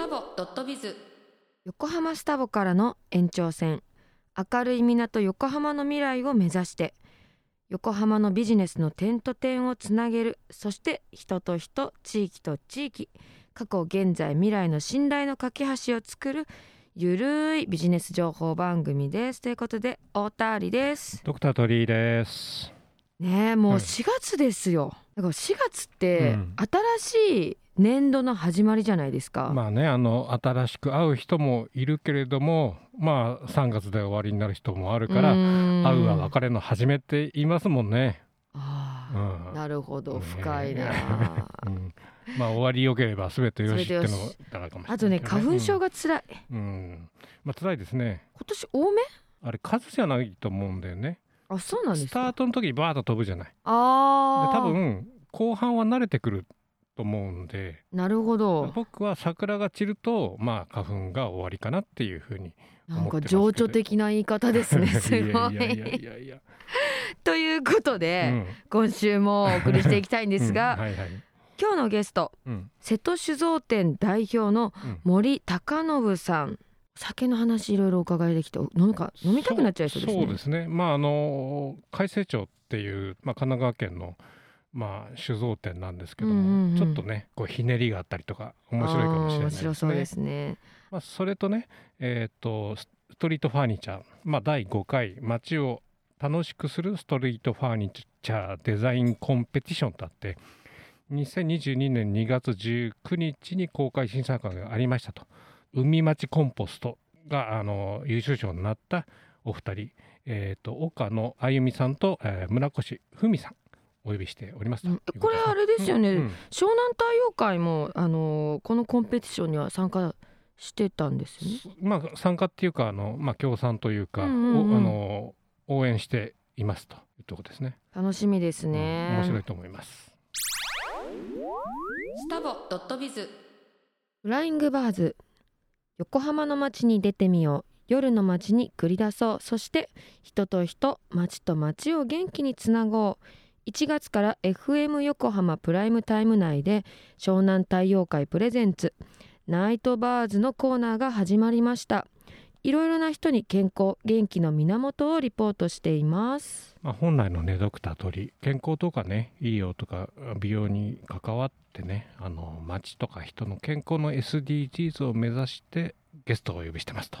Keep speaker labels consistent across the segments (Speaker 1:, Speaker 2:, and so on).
Speaker 1: タボドットビズ。
Speaker 2: 横浜スタボからの延長線。明るい港横浜の未来を目指して横浜のビジネスの点と点をつなげる。そして人と人地域と地域過去現在未来の信頼の架け橋を作る。ゆるいビジネス情報番組です。ということで太田ありです。
Speaker 3: ドクター鳥居です。
Speaker 2: ねえもう
Speaker 3: はい。
Speaker 2: 4月ですよ、だから4月って
Speaker 3: うん。
Speaker 2: 新しい年度の始まりじゃないですか、
Speaker 3: まあね、あの新しく会う人もいるけれども、まあ3月で終わりになる人もあるから、会
Speaker 2: 会
Speaker 3: うは別れの始めって言いますもんね。
Speaker 2: あ
Speaker 3: うん。
Speaker 2: あ、なるほど。
Speaker 3: ね
Speaker 2: 深いな、
Speaker 3: うん、まあ終わりよければ全てよしってのだからかもしれない
Speaker 2: あとね花粉症が辛い、
Speaker 3: うん、うんまあ辛いですね。
Speaker 2: 今年多め？
Speaker 3: あれ数じゃないと思うんだよね。
Speaker 2: あそうなんですか。
Speaker 3: スタートの時にバーッと飛ぶじゃない。で
Speaker 2: ああ
Speaker 3: 多分後半は慣れてくると思うんで。
Speaker 2: なるほど。
Speaker 3: 僕は桜が散るとまあ花粉が終わりかなっていうふうに
Speaker 2: なんか情緒的な言い方ですね すごい。ということ
Speaker 3: う
Speaker 2: で、
Speaker 3: ん。
Speaker 2: 今週もお送りしていきたいんですが、
Speaker 3: うん。はいはい。
Speaker 2: 今日のゲスト
Speaker 3: うん。
Speaker 2: 瀬戸酒造店代表の
Speaker 3: うん。
Speaker 2: 森貴信さん。酒の話いろいろお伺いできてお飲むか飲みたくなっちゃいそうですね。
Speaker 3: そうですね。まああの海西町っていう、まあ、神奈川県のまあ酒造店なんですけども、
Speaker 2: うんうんうん。
Speaker 3: ちょっとねこうひねりがあったりとか面白いかもしれないですね。
Speaker 2: 白そうですね。
Speaker 3: まあ、それとねえっ、とスストリートファーニチャー、まあ、第5回街を楽しくするストリートファーニチャーデザインコンペティションとあって2022年2月19日に公開審査会がありましたと。海町コンポストがあの優秀賞になったお二人、えー、と岡野あゆみさんと、えー村越文さんお呼びしております
Speaker 2: これあれですよね、
Speaker 3: うんうん。
Speaker 2: 湘南太陽会もあのーこのコンペティションには参加してたんですよね。
Speaker 3: まあ、参加っていうかあの、まあ、協賛というか、
Speaker 2: うんうんうん。
Speaker 3: おあの応援していますというところですね。
Speaker 2: 楽しみです
Speaker 3: うん
Speaker 2: ね、
Speaker 3: 面白いと思います。
Speaker 1: スタボドットビズ。
Speaker 2: フライングバーズ横浜の街に出てみよう。夜の街に繰り出そう。そして人と人街と街を元気につなごう1月から FM 横浜プライムタイム内で湘南太陽会 presents ナイトバーズのコーナーが始まりましたいろいろな人に健康元気の源をリポートしています
Speaker 3: まあ、本来のねドクター鳥健康とかね医療とか美容に関わってねあの街とか人の健康の SDGs を目指してゲストをお呼びしてますと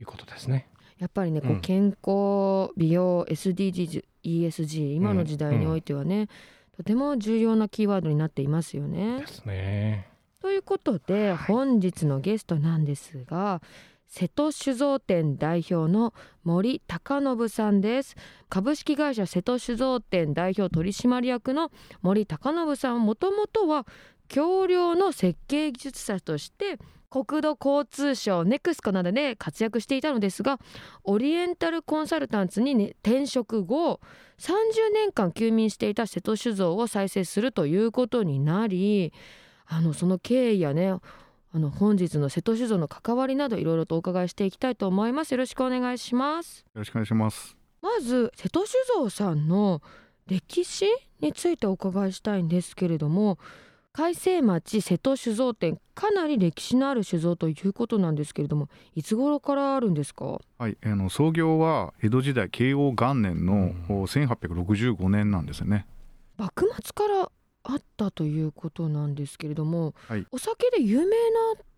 Speaker 3: いうことですね。
Speaker 2: やっぱりねこ
Speaker 3: う
Speaker 2: うん健康美容 SDGs ESG 今の時代においてはね、とても重要なキーワードになっていますよね
Speaker 3: で。すね。
Speaker 2: ということで本日のゲストなんですが瀬戸酒造店代表の森貴信さんです株式会社瀬戸酒造店代表取締役の森貴信さんもともとは橋梁の設計技術者として国土交通省ネクスコなどで活躍していたのですがオリエンタルコンサルタンツに、ね、転職後30年間休眠していた瀬戸酒造を再生するということになりあのその経緯やねあの本日の瀬戸酒造の関わりなどいろいろとお伺いしていきたいと思いますよろしくお願いします
Speaker 4: よろしくお願いします。
Speaker 2: まず瀬戸酒造さんの歴史についてお伺いしたいんですけれども海西町瀬戸酒造店かなり歴史のある酒造ということなんですけれどもいつ頃からあるんですか？
Speaker 4: はい、あの創業は江戸時代慶応元年の
Speaker 3: うん。
Speaker 4: お1865年なんですよね。
Speaker 2: 幕末からあったということなんですけれども、
Speaker 4: はい。
Speaker 2: お酒で有名な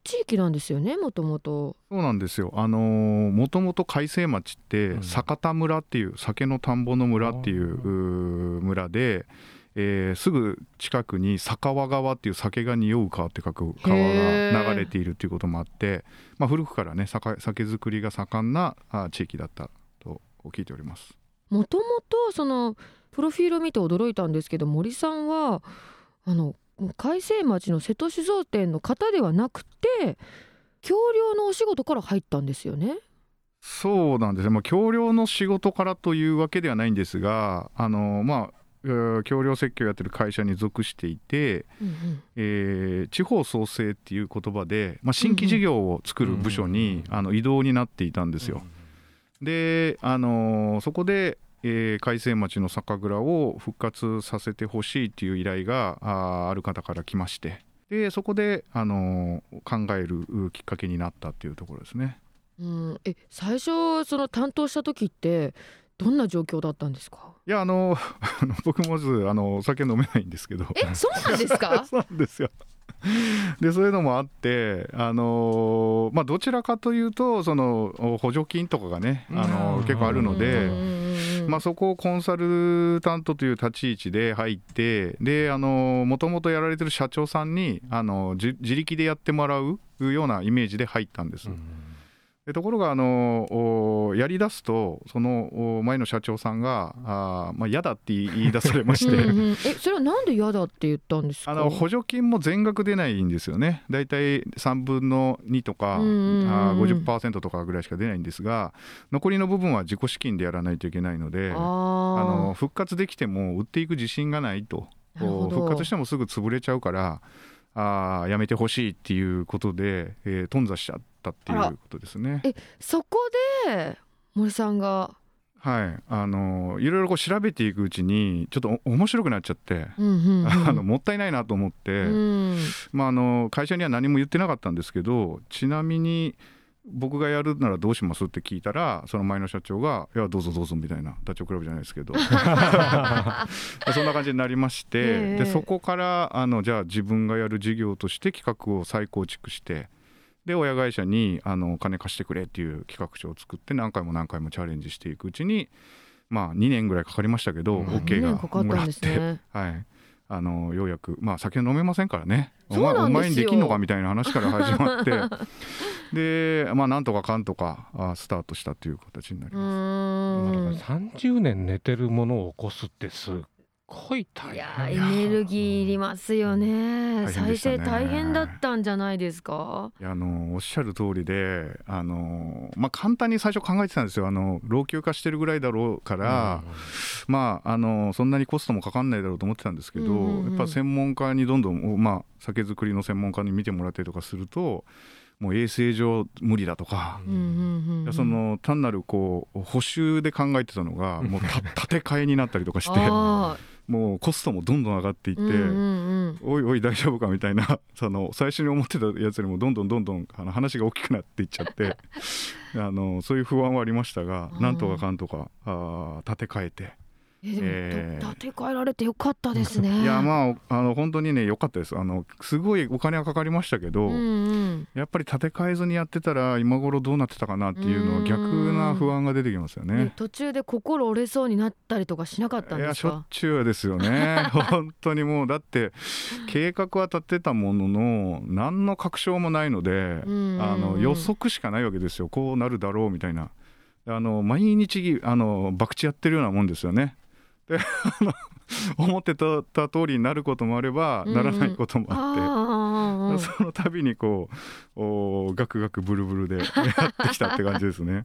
Speaker 2: 地域なんですよねもともと
Speaker 4: そうなんですよ。あのーもともと海西町って
Speaker 3: うん。
Speaker 4: 酒田村っていう酒の田んぼの村っていう
Speaker 3: あー。
Speaker 4: うー村で、えーすぐ近くに酒川川っていう酒が匂う川って書く川が流れているっていうこともあって、まあ古くからね酒酒造りが盛んなあ地域だったと聞いております。
Speaker 2: もともとそのプロフィールを見て驚いたんですけど森さんはあの海西町の瀬戸酒造店の方ではなくて橋梁のお仕事から入ったんですよね？
Speaker 4: そうなんですね、まあ、橋梁の仕事からというわけではないんですが、あのまあ、えー橋梁設計をやってる会社に属していて、
Speaker 2: うん
Speaker 4: えー地方創生っていう言葉で、まあ、新規事業を作る部署に、
Speaker 3: うん
Speaker 4: あの異動になっていたんですよ。で、あのそこで、えー海西町の酒蔵を復活させてほしいっていう依頼があーある方から来まして。でそこであの考えるきっかけになったっていうところですね。
Speaker 2: うん、え最初その担当した時ってどんな状況だったんですか？
Speaker 4: いやあの あの僕まずあのお酒飲めないんですけど。
Speaker 2: えそうなんですか？
Speaker 4: そうなんですよ。でそういうのもあって、あのまあ、どちらかというとその補助金とかがね、あの
Speaker 3: うん。
Speaker 4: 結構あるの
Speaker 2: うん
Speaker 4: で、
Speaker 2: うんうんうん。
Speaker 4: まあ、そこをコンサルタントという立ち位置で入ってでもともとやられてる社長さんにあのじ自力でやってもらうようなイメージで入ったんです。でところがあのおやりだすとそのお前の社長さんがあー、まあ、嫌だって言い出されまして。
Speaker 2: うんうん。えそれはなんで嫌だって言ったんですか？
Speaker 4: あの補助金も全額出ないんですよね、大体3分の2とか、
Speaker 2: うんうんうん
Speaker 4: あー50%とかぐらいしか出ないんですが、残りの部分は自己資金でやらないといけないので、あ
Speaker 2: あ
Speaker 4: の復活できても売っていく自信がないと、復活してもすぐ潰れちゃうから、あーやめてほしいっていうことで、えー頓挫しちゃったっていうことですね。
Speaker 2: えそこで森さんが、
Speaker 4: はい、あのいろいろこう調べていくうちに、ちょっとお面白くなっちゃって。
Speaker 2: うんうんうん。
Speaker 4: あのもったいないなと思って、
Speaker 2: うん。
Speaker 4: まあ、あの会社には何も言ってなかったんですけどちなみに僕がやるならどうします？って聞いたらその前の社長が「いやどうぞどうぞ」みたいなダチョウ倶楽部じゃないですけど。そんな感じになりまして、
Speaker 2: ええ。
Speaker 4: でそこからあのじゃあ自分がやる事業として企画を再構築してで親会社にあのお金貸してくれっていう企画書を作って何回も何回もチャレンジしていくうちにまあ2年ぐらいかかりましたけど、
Speaker 3: うん。
Speaker 4: OK
Speaker 2: 2
Speaker 4: が
Speaker 2: 年かかったんですね。
Speaker 4: はい、あのようやく、まあ、酒飲めませんからね、お
Speaker 2: そうなんですよ。
Speaker 4: 前お前にできんのかみたいな話から始まって、で、まあ、なんとかかんとかあスタートしたという形になり
Speaker 2: う
Speaker 4: ます。
Speaker 2: ーん。
Speaker 3: だから30年寝てるものを起こすってすっごい大
Speaker 2: いや
Speaker 3: 変
Speaker 2: エネルギーいりますよね。
Speaker 4: 大変
Speaker 2: 再生大変だったんじゃないですか？
Speaker 4: いやあのおっしゃる通りであの、まあ、簡単に最初考えてたんですよ。あの老朽化してるぐらいだろうから、まあ、あのそんなにコストもかかんないだろうと思ってたんですけど、
Speaker 2: うんうんうん。
Speaker 4: やっぱ専門家にどんどん、まあ、酒造りの専門家に見てもらったりとかするともう衛生上無理だとか。
Speaker 2: うんうんうんうん。
Speaker 4: その単なるこう補修で考えてたのがもうた 建て替えになったりとかして。
Speaker 2: あ
Speaker 4: もうコストもどんどん上がっていって、
Speaker 2: ーうんうんうん。
Speaker 4: おい おい大丈夫かみたいな その最初に思ってたやつよりもどんどんどんどんあの話が大きくなっていっちゃって あのそういう不安はありましたが
Speaker 2: うん。
Speaker 4: なんとかかんとかあー建て替えて
Speaker 2: え
Speaker 4: え
Speaker 2: 建て替えられてよかったですね。
Speaker 4: いやまああの本当にね良かったです。あのすごいお金はかかりましたけど、
Speaker 2: うんうん。
Speaker 4: やっぱり建て替えずにやってたら今頃どうなってたかなっていうの
Speaker 2: うん。
Speaker 4: は逆な不安が出てきますよね。
Speaker 2: ね。途中で心折れそうになったりとかしなかったん
Speaker 4: いやしょっ
Speaker 2: ですか
Speaker 4: ちゅうですよね。本当にもうだって計画は立てたものの何の確証もないので、
Speaker 2: うん。
Speaker 4: あの予測しかないわけですよ。こうなるだろうみたいな。あの毎日あの博打やってるようなもんですよねで思ってたた通りになることもあれば、
Speaker 2: うん
Speaker 4: ならないこともあって。その度にこうおガクガクブルブルで やってきたって感じですね。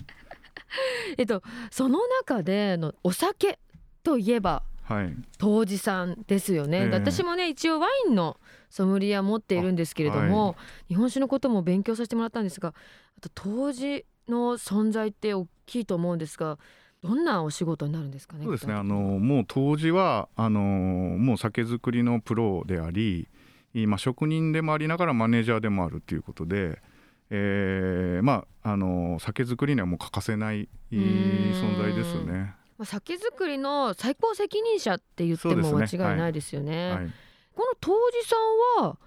Speaker 2: えっとその中でのお酒といえば
Speaker 4: はい、
Speaker 2: 杜氏さんですよね、
Speaker 4: ええ。
Speaker 2: で私もね一応ワインのソムリエは持っているんですけれども、日本酒のことも勉強させてもらったんですがあと杜氏の存在って大きいと思うんですがどんなお仕事になるんですかね
Speaker 4: そうですね。あのもう当時はあのもう酒造りのプロであり今職人でもありながらマネージャーでもあるということで、えーまああの酒造りにはもう欠かせない存在ですね。
Speaker 2: まあ、酒造りの最高責任者って言っても間違いないですよね。
Speaker 4: はい、
Speaker 2: この杜氏さんは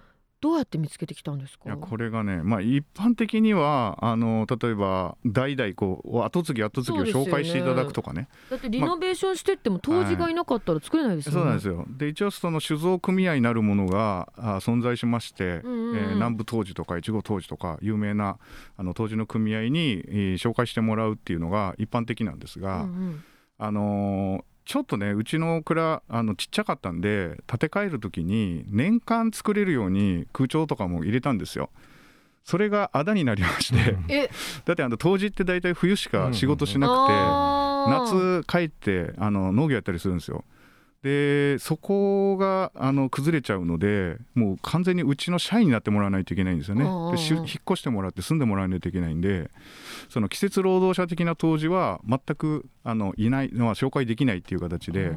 Speaker 2: どうやって見つけてきたんですか？
Speaker 4: いやこれがね、まあ、一般的にはあの例えば代々こう後継ぎ後継ぎを紹介していただくとかね。
Speaker 2: だってリノベーションしてっても杜氏がいなかったら作れないですよね。
Speaker 4: そうなんですよ。で一応その酒造組合になるものがあ存在しまして、
Speaker 2: うんうんうん。
Speaker 4: えー南部杜氏とか越後杜氏とか有名なあの杜氏の組合に、えー紹介してもらうっていうのが一般的なんですが、
Speaker 2: うんうん。
Speaker 4: あのーちょっとねうちの蔵あのちっちゃかったんで建て替える時に年間作れるように空調とかも入れたんですよ。それがあだになりまして、
Speaker 2: え
Speaker 4: だってあの杜氏って大体冬しか仕事しなくて、夏帰ってあの農業やったりするんですよ。でそこがあの崩れちゃうのでもう完全にうちの社員になってもらわないといけないんですよね。でし引っ越してもらって住んでもらわないといけないんで。その季節労働者的な当時は全くあのいないのは紹介できないっていう形で。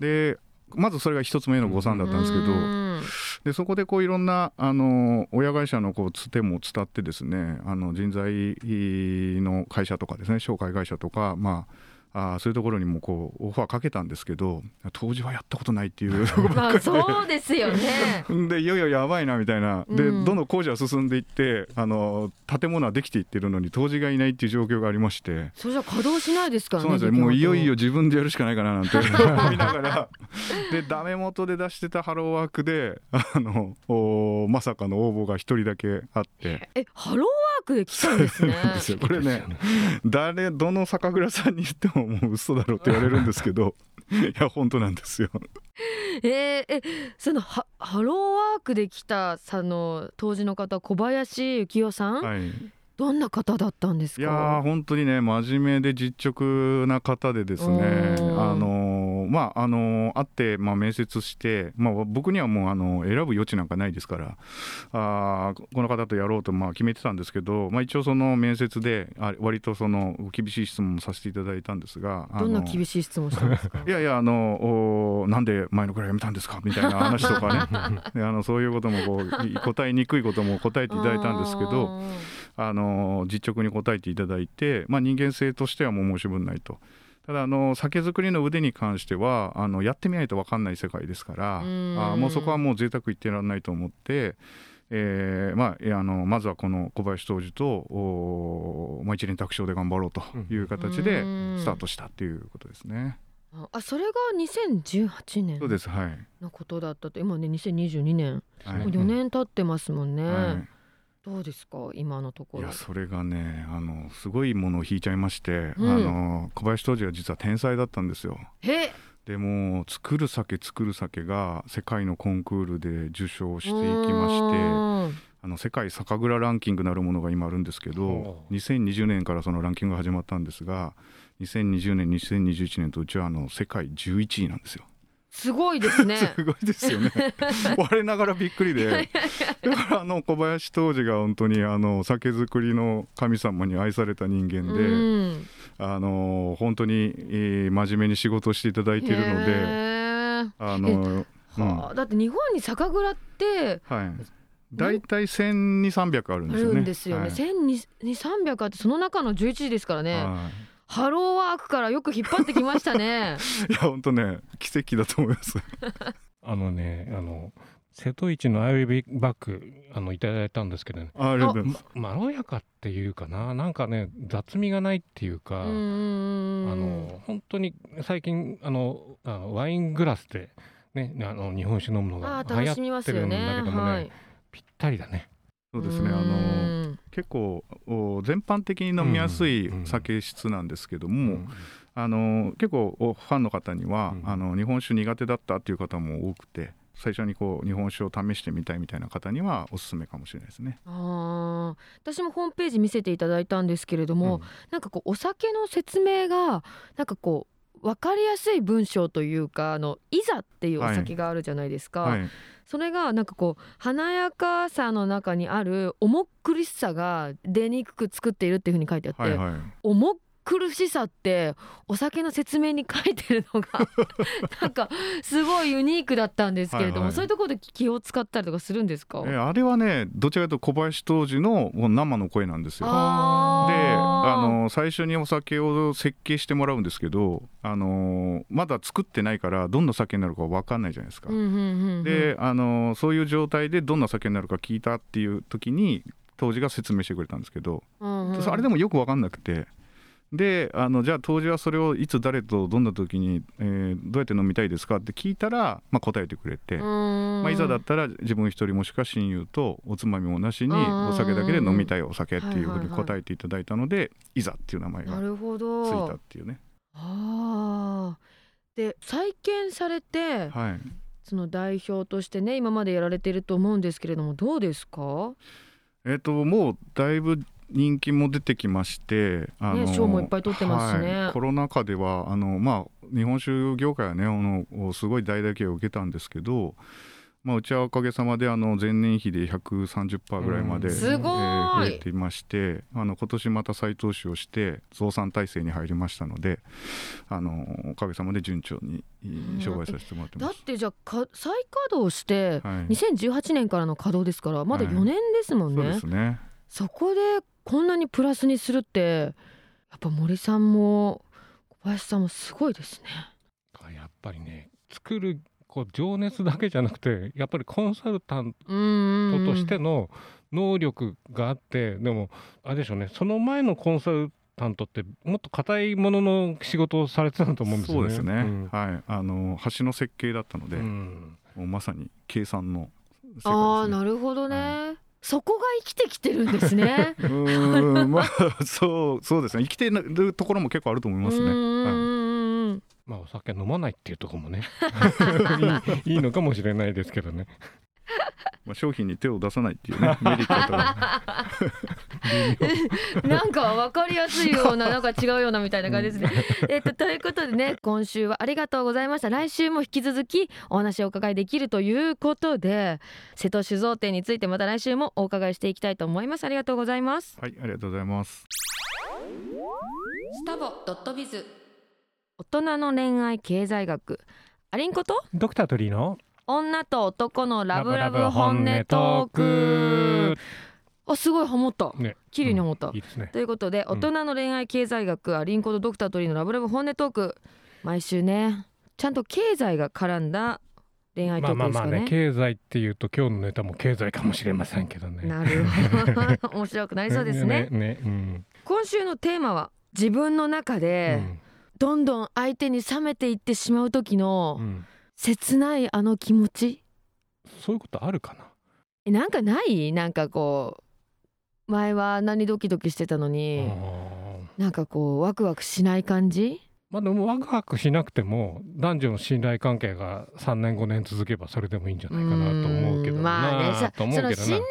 Speaker 4: でまずそれが一つ目の誤算だったんですけど。
Speaker 2: うん。
Speaker 4: でそこでこういろんなあの親会社のこうつても伝ってですねあの人材の会社とかですね紹介会社とかまああそういうところにもこうオファーかけたんですけど当時はやったことないっていう
Speaker 2: まあそうですよね。
Speaker 4: でいよいよやばいなみたいな。で、
Speaker 2: うん。
Speaker 4: どんどん工事は進んでいってあの建物はできていってるのに当時がいないっていう状況がありまして。
Speaker 2: それじゃ稼働しないですからね
Speaker 4: そうなんですよ。もういよいよ
Speaker 2: で
Speaker 4: 自分でやるしかないかななんて思いながら。でダメ元で出してたハローワークであのおまさかの応募が一人だけあって。
Speaker 2: えハローワークで来たんですね。
Speaker 4: これね誰どの酒蔵さんに言ってももう嘘だろって言われるんですけど いや本当なんですよ。
Speaker 2: えーえそのハハローワークで来たその当時の方小林幸雄さん、
Speaker 4: はい。
Speaker 2: どんな方だったんですか？
Speaker 4: いやー本当にね真面目で実直な方でですね
Speaker 2: うん
Speaker 4: あのーまああのー会って、まあ、面接して、まあ、僕にはもうあの選ぶ余地なんかないですからあーこの方とやろうとまあ決めてたんですけど、まあ、一応その面接であ割とその厳しい質問もさせていただいたんですが
Speaker 2: どんな厳しい質問したんですか？
Speaker 4: いやいやあのおなんで前のくらい辞めたんですか？みたいな話とかね。であのそういうこともこうい答えにくいことも答えていただいたんですけどあの実直に答えていただいて、まあ、人間性としてはもう申し分ないと。ただあの酒造りの腕に関してはあのやってみないと分かんない世界ですから
Speaker 2: うん。
Speaker 4: あもうそこはもう贅沢言ってらんないと思って、えーまあ、あのまずはこの小林杜氏とお、まあ、一連卓勝で頑張ろうという形で
Speaker 2: うん。
Speaker 4: スタートしたっていうことですね。
Speaker 2: あそれが2018年
Speaker 4: そうですはい、
Speaker 2: のことだったと今ね2022年。
Speaker 4: はい。
Speaker 2: もう4年経ってますもんね、
Speaker 4: はい
Speaker 2: どうですか？今のところ。
Speaker 4: いやそれがねあのすごいものを引いちゃいまして、
Speaker 2: うん。
Speaker 4: あの小林杜氏が実は天才だったんですよ。
Speaker 2: へ
Speaker 4: でも作る酒作る酒が世界のコンクールで受賞していきまして
Speaker 2: て
Speaker 4: あの世界酒蔵ランキングなるものが今あるんですけど
Speaker 3: お
Speaker 4: 2020年からそのランキングが始まったんですが2020年2021年とうちはあの世界11位なんですよ。
Speaker 2: すごいですね。
Speaker 4: すごいですよね。我ながらびっくりで。だからあの小林杜氏が本当にあの酒造りの神様に愛された人間で、
Speaker 2: うん。
Speaker 4: あの本当に、えー真面目に仕事をしていただいているので、あの、うん
Speaker 2: はあだって日本に酒蔵って
Speaker 4: はい。大体千二三百あるん
Speaker 2: あ
Speaker 4: ですよね。
Speaker 2: るんですよね、
Speaker 4: はい。
Speaker 2: 1200300あってその中の11時ですからね、
Speaker 4: は
Speaker 2: ハローワークからよく引っ張ってきましたね
Speaker 4: い、いや本当ね奇跡だと思います。
Speaker 3: あのねあの瀬戸一のアイビーバッグあのいただいたんですけどね
Speaker 4: あありがとうございます。
Speaker 3: まろやかっていうかななんかね雑味がないっていうか、あの本当に最近あのあのワイングラスで、ね、あの日本酒飲むの
Speaker 2: あ
Speaker 3: が流行
Speaker 2: ー楽しみま
Speaker 3: ってるんだけどもね、
Speaker 2: はい
Speaker 3: ぴったりだね。
Speaker 4: そうですね。あの結構お全般的に飲みやすい
Speaker 3: うん
Speaker 4: 酒質なんですけど
Speaker 3: う
Speaker 4: も、
Speaker 3: ん。
Speaker 4: あの結構おファンの方には、
Speaker 3: うん。
Speaker 4: あの日本酒苦手だったっていう方も多くて最初にこう日本酒を試してみたいみたいな方にはおすすめかもしれないですね。
Speaker 2: あー。私もホームページ見せていただいたんですけれども、なんかこうお酒の説明がなんかこう分かりやすい文章というかあのいざっていうお酒があるじゃないですか、
Speaker 4: はい、
Speaker 2: それがなんかこう華やかさの中にある重苦しさが出にくく作っているっていうふうに書いてあって、
Speaker 4: はいはい。
Speaker 2: 重苦しさってお酒の説明に書いてるのが なんかすごいユニークだったんですけれども、
Speaker 4: はいはい。
Speaker 2: そういうところで気を使ったりとかするんですか？
Speaker 4: えあれはねどちらかというと小林当時のもう生の声なんですよ。で
Speaker 2: あ
Speaker 4: の最初にお酒を設計してもらうんですけどあのまだ作ってないからどんな酒になるか分かんないじゃないですか。
Speaker 2: うんうんうんうん。
Speaker 4: であのそういう状態でどんな酒になるか聞いたっていう時に当時が説明してくれたんですけど、
Speaker 2: うんうん。
Speaker 4: あれでもよく分かんなくてであのじゃあ当時はそれをいつ誰とどんな時に、えーどうやって飲みたいですかって聞いたら、まあ、答えてくれて、まあ、いざだったら自分一人もしくは親友とおつまみもなしに
Speaker 2: うん。
Speaker 4: お酒だけで飲みたいお酒っていうふうに
Speaker 2: はいはいはい
Speaker 4: 答えていただいたのでいざっていう名前が
Speaker 2: なるほ
Speaker 4: ついた
Speaker 2: ど
Speaker 4: っていうね。
Speaker 2: あー。で再建されて
Speaker 4: はい。
Speaker 2: その代表としてね今までやられてると思うんですけれどもどうですか？
Speaker 4: えっ、ともうだいぶ人気も出てきまして、あ
Speaker 2: ね賞もいっぱい取ってますしね。
Speaker 4: はい。コロナ禍ではあのまあ日本酒業界はねあのすごい大打撃を受けたんですけど、まあ、うちはおかげさまであの前年比で130%ぐらいまで、
Speaker 3: うん。
Speaker 2: すごい。
Speaker 4: えー増えていましてあの今年また再投資をして増産体制に入りましたのであのおかげさまで順調に商売させてもらって
Speaker 2: だっ
Speaker 4: ます。
Speaker 2: てじゃあか再稼働して
Speaker 4: はい、
Speaker 2: 2018年からの稼働ですからまだ
Speaker 4: はい
Speaker 2: 4年ですもんね、
Speaker 4: そうですね。
Speaker 2: そこでこんなにプラスにするってやっぱ森さんも小林さんもすごいですね。
Speaker 3: やっぱりね作るこう情熱だけじゃなくてやっぱりコンサルタントとしての能力があって、でもあれでしょうねその前のコンサルタントってもっと硬いものの仕事をされてたと思うんですよね。
Speaker 4: そうですね、
Speaker 3: うん。
Speaker 4: はい。あの橋の設計だったので、
Speaker 3: うん。
Speaker 4: まさに計算の世界です、ね、
Speaker 2: ああなるほどね、そこが生きてきてるんですね。
Speaker 4: うーんまあそうそうですね生きてるところも結構あると思いますね。
Speaker 2: うん
Speaker 3: まあお酒飲まないっていうところもね いいいいのかもしれないですけどね。
Speaker 4: まあ、商品に手を出さないっていうね メリット
Speaker 2: なんか分かりやすいような なんか違うようなみたいな感じですね。えっとということでね今週はありがとうございました。来週も引き続きお話をお伺いできるということで瀬戸酒造店についてまた来週もお伺いしていきたいと思います。ありがとうございます。
Speaker 4: はいありがとうございます。
Speaker 1: スタボドットビズ。
Speaker 2: 大人の恋愛経済学。アリンコと？
Speaker 3: ドクタートリーの
Speaker 2: 女と男のラブラブ本音トーク。あすごいハモった。
Speaker 3: ね。
Speaker 2: 綺麗にハモった、
Speaker 3: いいですね。
Speaker 2: ということで大人の恋愛経済学アリンコとドクタートリーのラブラブ本音トーク。毎週ねちゃんと経済が絡んだ恋愛ト
Speaker 3: まあまあまあ
Speaker 2: ークですかね,、
Speaker 3: ね経済っていうと今日のネタも経済かもしれませんけどね。
Speaker 2: なるほど。面白くなりそうですね。
Speaker 3: ねうん。
Speaker 2: 今週のテーマは自分の中
Speaker 3: う
Speaker 2: で
Speaker 3: ん。
Speaker 2: どんどん相手に冷めていってしまう時の
Speaker 3: うん
Speaker 2: 切ないあの気持ち？
Speaker 3: そういうことあるかな？
Speaker 2: えなんかない？なんかこう前は何ドキドキしてたのに、なんかこうワクワクしない感じ？
Speaker 3: まあでもワクワクしなくても男女の信頼関係が3年5年続けばそれでもいいんじゃないかなと思うけど
Speaker 2: ん。まあね。その信頼関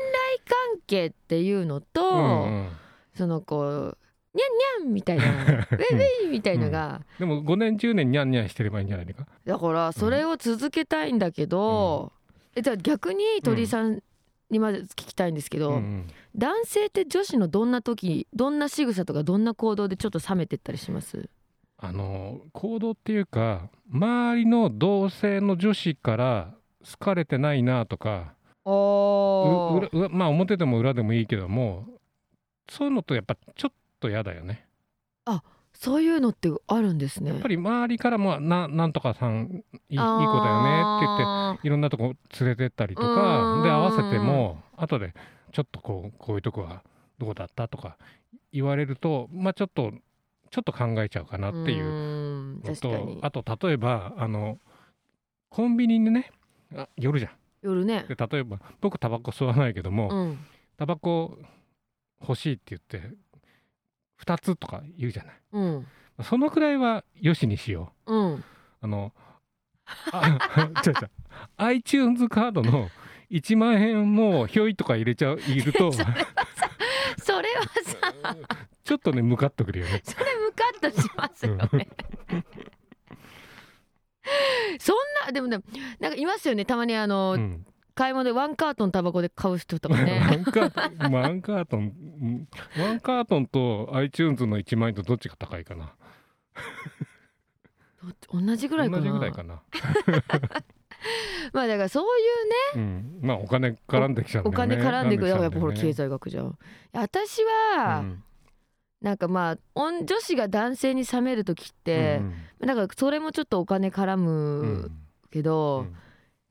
Speaker 2: 係っていうのと、
Speaker 3: うんうん。
Speaker 2: そのこうにゃんにゃんみたいな。ウェイウェイみたいのが、
Speaker 3: でも5年10年ニャンニャンしてればいいんじゃないか。
Speaker 2: だからそれを続けたいんだけど、えじゃあ逆に鳥居さんにまず聞きたいんですけど、
Speaker 3: うん。うん
Speaker 2: 男性って女子のどんな時どんな仕草とかどんな行動でちょっと冷めてったりします？
Speaker 3: あの行動っていうか周りの同性の女子から好かれてないなとかまあ表でも裏でもいいけどもそういうのとやっぱちょっと嫌だよね。
Speaker 2: そういうのってあるんですね。
Speaker 3: やっぱり周りからもななんとかさんいいいい子だよねって言って
Speaker 2: あ
Speaker 3: いろんなとこ連れてったりと
Speaker 2: うん
Speaker 3: かで合わせても後でちょっとこうこういうとこはどうだったとか言われるとまあちょっとちょっと考えちゃうかなっていう
Speaker 2: う
Speaker 3: のとあと例えばあのコンビニにねあ夜じゃん。
Speaker 2: 夜ね。
Speaker 3: で例えば僕タバコ吸わないけども、
Speaker 2: うん。
Speaker 3: タバコ欲しいって言って2つとか言うじゃない。
Speaker 2: うん。
Speaker 3: そのくらいはよしにしよう。
Speaker 2: うん。
Speaker 3: あのあ 違う違う。iTunes カードの1万円もひょいとか入れちゃう入れると。
Speaker 2: それはさ
Speaker 3: ちょっとねムカっとくるよね。
Speaker 2: それムカッとしますよね。そんなでもでもなんかいますよね。たまにあの、
Speaker 3: うん。
Speaker 2: 買い物でワンカートンタバコで買う人とか
Speaker 3: ワ
Speaker 2: ね
Speaker 3: ンカートンワンカートンうんワンカートンと iTunes の1万円とどっちが高いかな。
Speaker 2: 同じぐらいかな？
Speaker 3: 同じぐらいかな、
Speaker 2: まあだからそういう
Speaker 3: うん、まあお金絡んできちゃうん
Speaker 2: お金絡んでくるやっぱほら経済学じゃん。私は、
Speaker 3: うん。
Speaker 2: なんかまあ女子が男性に冷める時って、なんかそれもちょっとお金絡
Speaker 3: うん
Speaker 2: むけど、
Speaker 3: うん。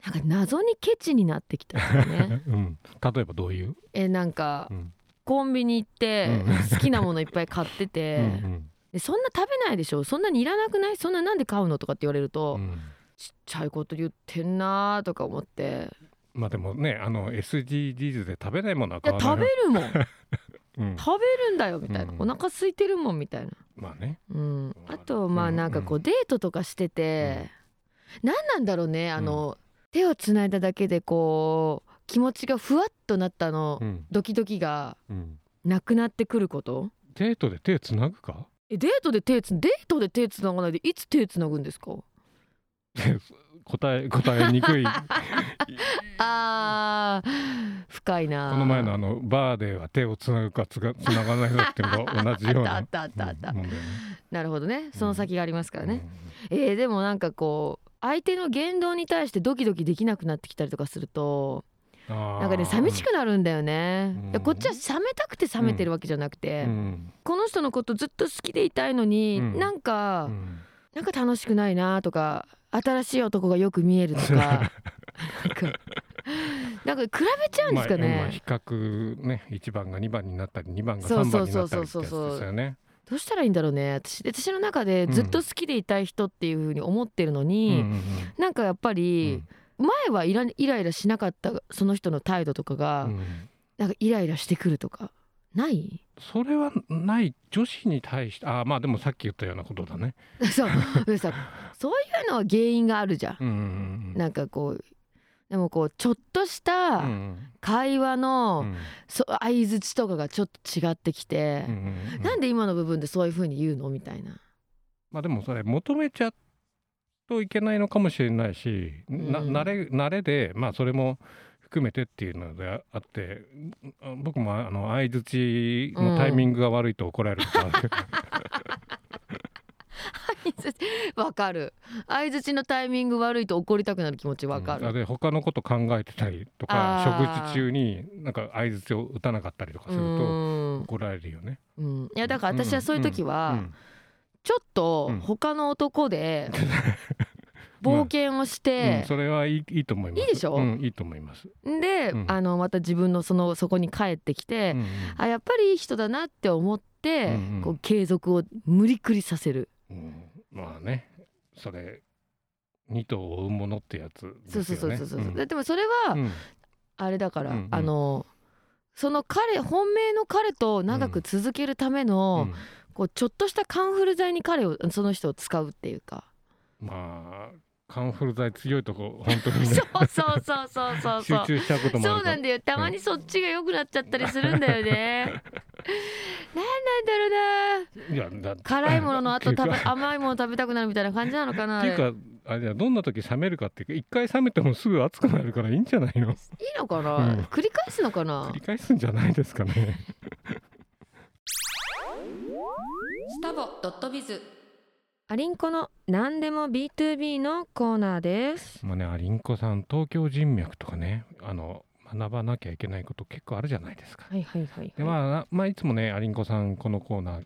Speaker 2: なんか謎にケチになってきたんだよね。
Speaker 3: うん。例えばどういう、
Speaker 2: えなんか
Speaker 3: うん
Speaker 2: コンビニ行って
Speaker 3: うん。
Speaker 2: 好きなものいっぱい買ってて、
Speaker 3: うん
Speaker 2: でそんな食べないでしょ？そんなにいらなくない？そんななんで買うの？とかって言われると、
Speaker 3: うん。
Speaker 2: ちっちゃいこと言ってんなーとか思って。
Speaker 3: まあでもねあの SDGs で食べないものは買わ
Speaker 2: 食べ
Speaker 3: ない
Speaker 2: るもん。
Speaker 3: うん、
Speaker 2: 食べるんだよみたいな、
Speaker 3: うん。
Speaker 2: お腹空いてるもんみたいな、
Speaker 3: まあね。
Speaker 2: うん、あとまあ
Speaker 3: うん
Speaker 2: なんかこうデートとかしてて、何なんだろうね？あの、手をつないだだけでこう気持ちがふわっとなったあの、
Speaker 3: うん。
Speaker 2: ドキドキが
Speaker 3: うん、
Speaker 2: なくなってくること？
Speaker 3: デートで手つなぐか？
Speaker 2: えデートで手つデートで手つながないでいつ手つなぐんですか？
Speaker 3: 答え答えにくい。
Speaker 2: あー深いな。
Speaker 3: この前のあのバーでは手をつなぐかつがつながないかっていうのと同じような
Speaker 2: あった あったあったあっ
Speaker 3: ね。
Speaker 2: なるほどね。その先がありますからね、えーでもなんかこう相手の言動に対してドキドキできなくなってきたりとかするとなんかね寂しくなるんだよね、
Speaker 3: うん。
Speaker 2: こっちは冷めたくて冷めてるわけじゃなくて、
Speaker 3: うん。
Speaker 2: この人のことずっと好きでいたいのに、
Speaker 3: うん。
Speaker 2: なんか、
Speaker 3: うん。
Speaker 2: なんか楽しくないなとか新しい男がよく見えるとか なんかなんか比べちゃうんですか
Speaker 3: まあまあ
Speaker 2: ね
Speaker 3: 比較ね1番が2番になったり2番が
Speaker 2: そう
Speaker 3: 3
Speaker 2: そうそう
Speaker 3: 番になったりってやつですよね。
Speaker 2: どうしたらいいんだろうね私。私の中でずっと好きでいたい人っていう風に思ってるの
Speaker 3: うん。
Speaker 2: に、
Speaker 3: うん
Speaker 2: なんかやっぱ
Speaker 3: う
Speaker 2: り
Speaker 3: ん、
Speaker 2: 前はイライライラしなかったその人の態度とかが、
Speaker 3: うん。
Speaker 2: なんかイライラしてくるとかない？
Speaker 3: それはない。女子に対してあーまあでもさっき言ったようなことだね。
Speaker 2: そう。でさ そういうのは原因があるじゃん。
Speaker 3: うんうんうん。
Speaker 2: なんかこうでもこうちょっとした
Speaker 3: うん
Speaker 2: 会話の、相づちとかがちょっと違ってきて
Speaker 3: うん、うんうん
Speaker 2: なんで今の部分でそういう風に言うの？みたいな。
Speaker 3: まあでもそれ求めちゃうといけないのかもしれないし、な
Speaker 2: うん。
Speaker 3: 慣れ慣れでまあそれも含めてっていうのであってあ僕もあの相づちのタイミングが悪いと怒られることあるけど、
Speaker 2: わかる。相づちのタイミング悪いと怒りたくなる気持ちわか
Speaker 3: うん。で他のこと考えてたりとか食事中になんか相づちを打たなかったりとかすると
Speaker 2: うん。
Speaker 3: 怒られるよね。
Speaker 2: うん、いやだから私はそういう時は、
Speaker 3: うん
Speaker 2: ちょっと
Speaker 3: うん。
Speaker 2: 他の男で 冒険をし
Speaker 3: うん
Speaker 2: て、
Speaker 3: それはいいいいと思います。
Speaker 2: いいでしょ？
Speaker 3: うん、いいと思います。
Speaker 2: で、
Speaker 3: うん。
Speaker 2: あのまた自分のそのそこに帰ってきて、
Speaker 3: うん
Speaker 2: あやっぱりいい人だなって思って、
Speaker 3: うんうん。
Speaker 2: こう継続を無理くりさせる。
Speaker 3: うん。うんまあねそれ二頭を追うものってやつ
Speaker 2: そう
Speaker 3: ですよね。
Speaker 2: そうそうそうそう、
Speaker 3: ん。
Speaker 2: ででもそれは、
Speaker 3: うん。
Speaker 2: あれだから、
Speaker 3: うんうん。
Speaker 2: あのその彼本命の彼と長く続けるための、
Speaker 3: うん
Speaker 2: こうちょっとしたカンフル剤に彼をその人を使うっていうか。
Speaker 3: まあカンフル剤強いとこ 本当に。ね
Speaker 2: そうそうそうそうそうそう。
Speaker 3: 集中しちゃうことも
Speaker 2: そうなんだよ。たまにそっちが良くなっちゃったりするんだよね。なんなんだろうな。辛いものの後食べ甘いもの食べたくなるみたいな感じなのかな。
Speaker 3: っていうかあれだどんな時冷めるかって一回冷めてもすぐ熱くなるからいいんじゃないの？
Speaker 2: いのかな、
Speaker 3: うん。
Speaker 2: 繰り返すのかな？
Speaker 3: 繰り返すんじゃないですかね
Speaker 1: スタボドットビズ。
Speaker 2: アリンコの何でも B2B のコーナーです。
Speaker 3: まあねアリンコさん東京人脈とかねあの学ばなきゃいけないこと結構あるじゃないですか。
Speaker 2: はいはいはい、
Speaker 3: でまあな、まあ、いつもね、アリンコさん、このコーナー、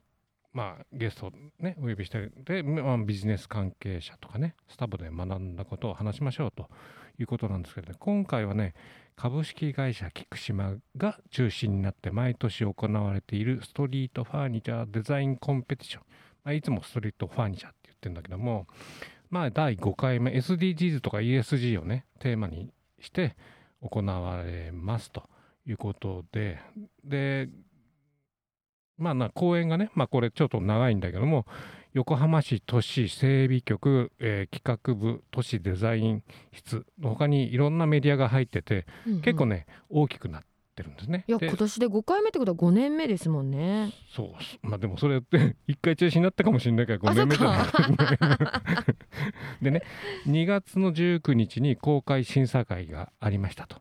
Speaker 3: まあ、ゲストね、お呼びしてるで、まあ、ビジネス関係者とかね、スタボで学んだことを話しましょうということなんですけど、ね、今回はね、株式会社菊島が中心になって毎年行われているストリートファーニチャーデザインコンペティション、まあ、いつもストリートファーニチャーって言ってるんだけども、まあ、第5回目 SDGs とか ESG をねテーマにして行われますということで。でまあな公演がね、まあ、これちょっと長いんだけども横浜市都市整備局、えー企画部都市デザイン室。の他にいろんなメディアが入ってて
Speaker 2: うんうん。
Speaker 3: 結構ね、大きくなってるんですね。
Speaker 2: いや
Speaker 3: で
Speaker 2: 今年で5回目ってことは5年目ですもんね。
Speaker 3: そうまあでもそれって 一回中止になったかもしれないから5年目じゃないでね。2月の19日に公開審査会がありましたと。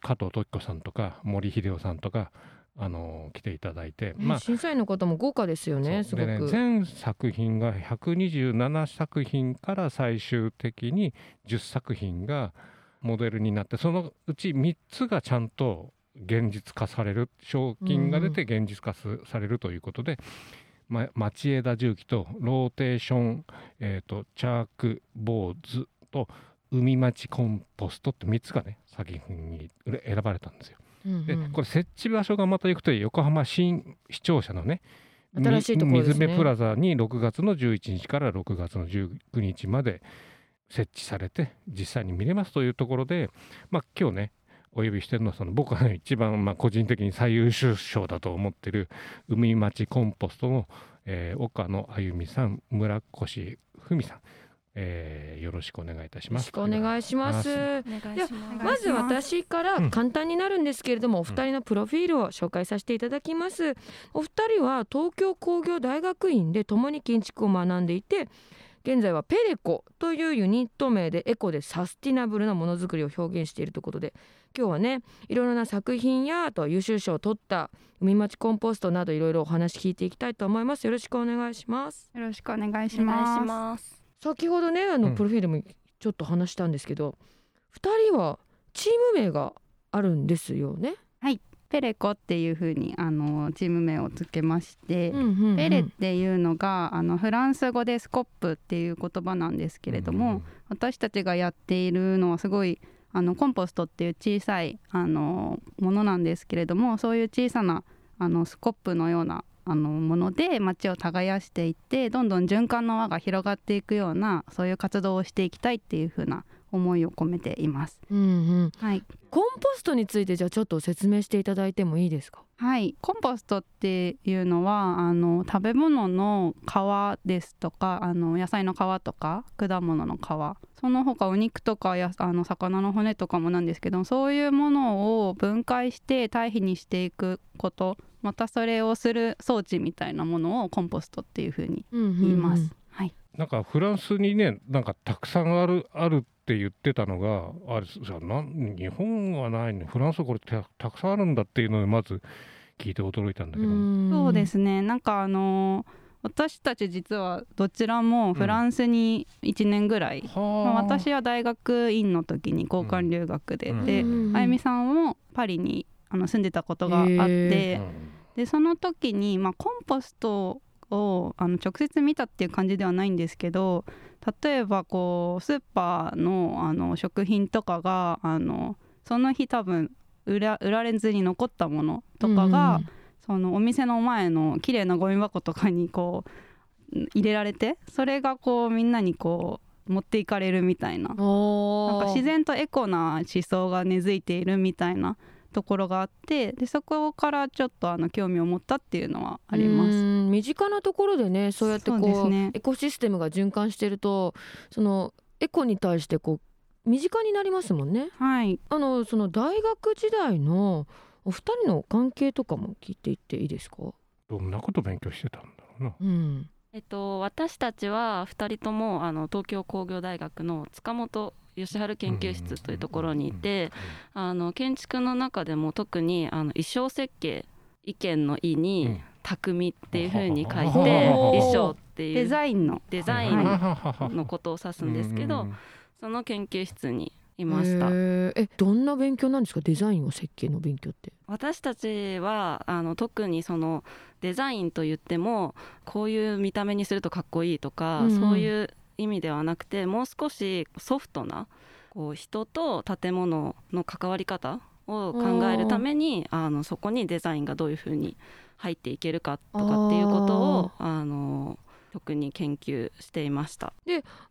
Speaker 3: 加藤時子さんとか森秀夫さんとかあの来ていただいてまあ
Speaker 2: 審査員の方も豪華ですよねすごく、
Speaker 3: 全作品が127作品から最終的に10作品がモデルになってそのうち3つがちゃんと現実化される賞金が出て現実化すされるということで、ま、町枝重機とローテーション、えー、とチャークボーズと海町コンポストって3つがね作品に選ばれたんですよ。
Speaker 2: うんうん。
Speaker 3: でこれ設置場所がまた行くと横浜新市庁舎のね
Speaker 2: 新しいところね。
Speaker 3: 水目プラザに6月の11日から6月の19日まで設置されて実際に見れますというところで、まあ、今日ねお呼びしてるのはその僕が、ね、一番まあ個人的に最優秀賞だと思ってる海町コンポストの、えー岡野あゆみさん村越文さん、えーよろしくお願いいたします。
Speaker 2: よろしくお願いします。では
Speaker 5: しま
Speaker 2: ず私から
Speaker 3: うん。
Speaker 2: 簡単になるんですけれども、お二人のプロフィールを紹介させていただきます。お二人は東京工業大学院で共に建築を学んでいて現在はペレコというユニット名でエコでサスティナブルなものづくりを表現しているということで今日はねいろいろな作品やあとは優秀賞を取った海町コンポストなどいろいろお話聞いていきたいと思います。よろしくお願いします。
Speaker 5: よろしくお願いし
Speaker 1: お願
Speaker 5: ます。
Speaker 2: 先ほどねあの
Speaker 3: うん。
Speaker 2: プロフィールもちょっと話したんですけど、二人はチーム名があるんですよね？
Speaker 5: ペレコっていう風にあのチーム名をつけまして、
Speaker 2: うんうんうん。
Speaker 5: ペレっていうのがあのフランス語でスコップっていう言葉なんですけれども、私たちがやっているのはすごいあのコンポストっていう小さいあのものなんですけれどもそういう小さなあのスコップのようなあのもので街を耕していってどんどん循環の輪が広がっていくようなそういう活動をしていきたいっていう風な思いを込めています。
Speaker 2: うんうん、
Speaker 5: はい、
Speaker 2: コンポストについてじゃあちょっと説明していただいてもいいですか？
Speaker 5: はい、コンポストっていうのはあの食べ物の皮ですとかあの野菜の皮とか果物の皮その他お肉とかやあの魚の骨とかもなんですけどそういうものを分解して堆肥にしていくことまたそれをする装置みたいなものをコンポストっていうふうに
Speaker 2: うんうんうん。
Speaker 5: 言います。はい、
Speaker 3: なんかフランスにねなんかたくさんあるあるって言ってたのがあれさなん日本はないの？フランスこれたたくさんあるんだっていうのでまず聞いて驚いたんだけど、
Speaker 2: ん
Speaker 5: そうですね。なんかあの私たち実はどちらもフランスに1年ぐらい、まあ。
Speaker 3: はあ
Speaker 5: 私は大学院の時に交換留学で、
Speaker 3: うん。
Speaker 5: で、
Speaker 2: うん。
Speaker 5: あゆみさんもパリにあの住んでたことがあっ
Speaker 2: へ
Speaker 5: て
Speaker 3: うん。
Speaker 5: でその時に、まあ、コンポストをあの直接見たっていう感じではないんですけど例えばこうスーパーのあの食品とかがあのその日多分売ら売られずに残ったものとかが、そのお店の前の綺麗なゴミ箱とかにこう入れられてそれがこうみんなにこう持っていかれるみたいな。
Speaker 2: な
Speaker 5: なんか自然とエコな思想が根付いているみたいなところがあってでそこからちょっとあの興味を持ったっていうのはあります。
Speaker 2: す身近なところでねそうやってこう
Speaker 5: ね
Speaker 2: エコシステムが循環してるとそのエコに対してこう身近になりますもんね。
Speaker 5: はい、
Speaker 2: あのその大学時代のお二人の関係とかも聞いていっていいですか？
Speaker 3: どんなこと勉強してたんだろうな
Speaker 2: うん。
Speaker 1: えっと私たちは2人ともあの東京工業大学の塚本義治研究室というところにいてあの建築の中でも特にあの衣装設計意見の意に匠っていう風に書いて衣装っていう
Speaker 5: デザインの
Speaker 1: デザインのことを指すんですけどその研究室にいました
Speaker 2: えどんな勉強なんですかデザインを設計の勉強って。
Speaker 1: 私たちはあの特にそのデザインといってもこういう見た目にするとかっこいいとか、
Speaker 2: うん
Speaker 1: そういう意味ではなくてもう少しソフトなこう人と建物の関わり方を考えるためにあのそこにデザインがどういうふうに入っていけるかとかっていうことをあの特に研究していました。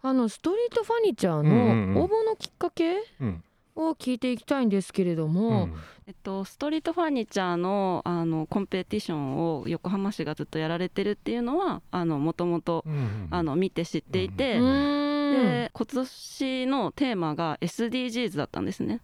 Speaker 2: あのストリートファニチャー
Speaker 3: うんうんうん。
Speaker 2: の応募のきっかけ？
Speaker 3: うん
Speaker 2: を聞いていきたいんですけれども、
Speaker 1: えっと、ストリートファニチャーのあのコンペティションを横浜市がずっとやられてるっていうのはもともと見て知っていて、
Speaker 2: うーん
Speaker 1: で今年のテーマが SDGs だったんですね。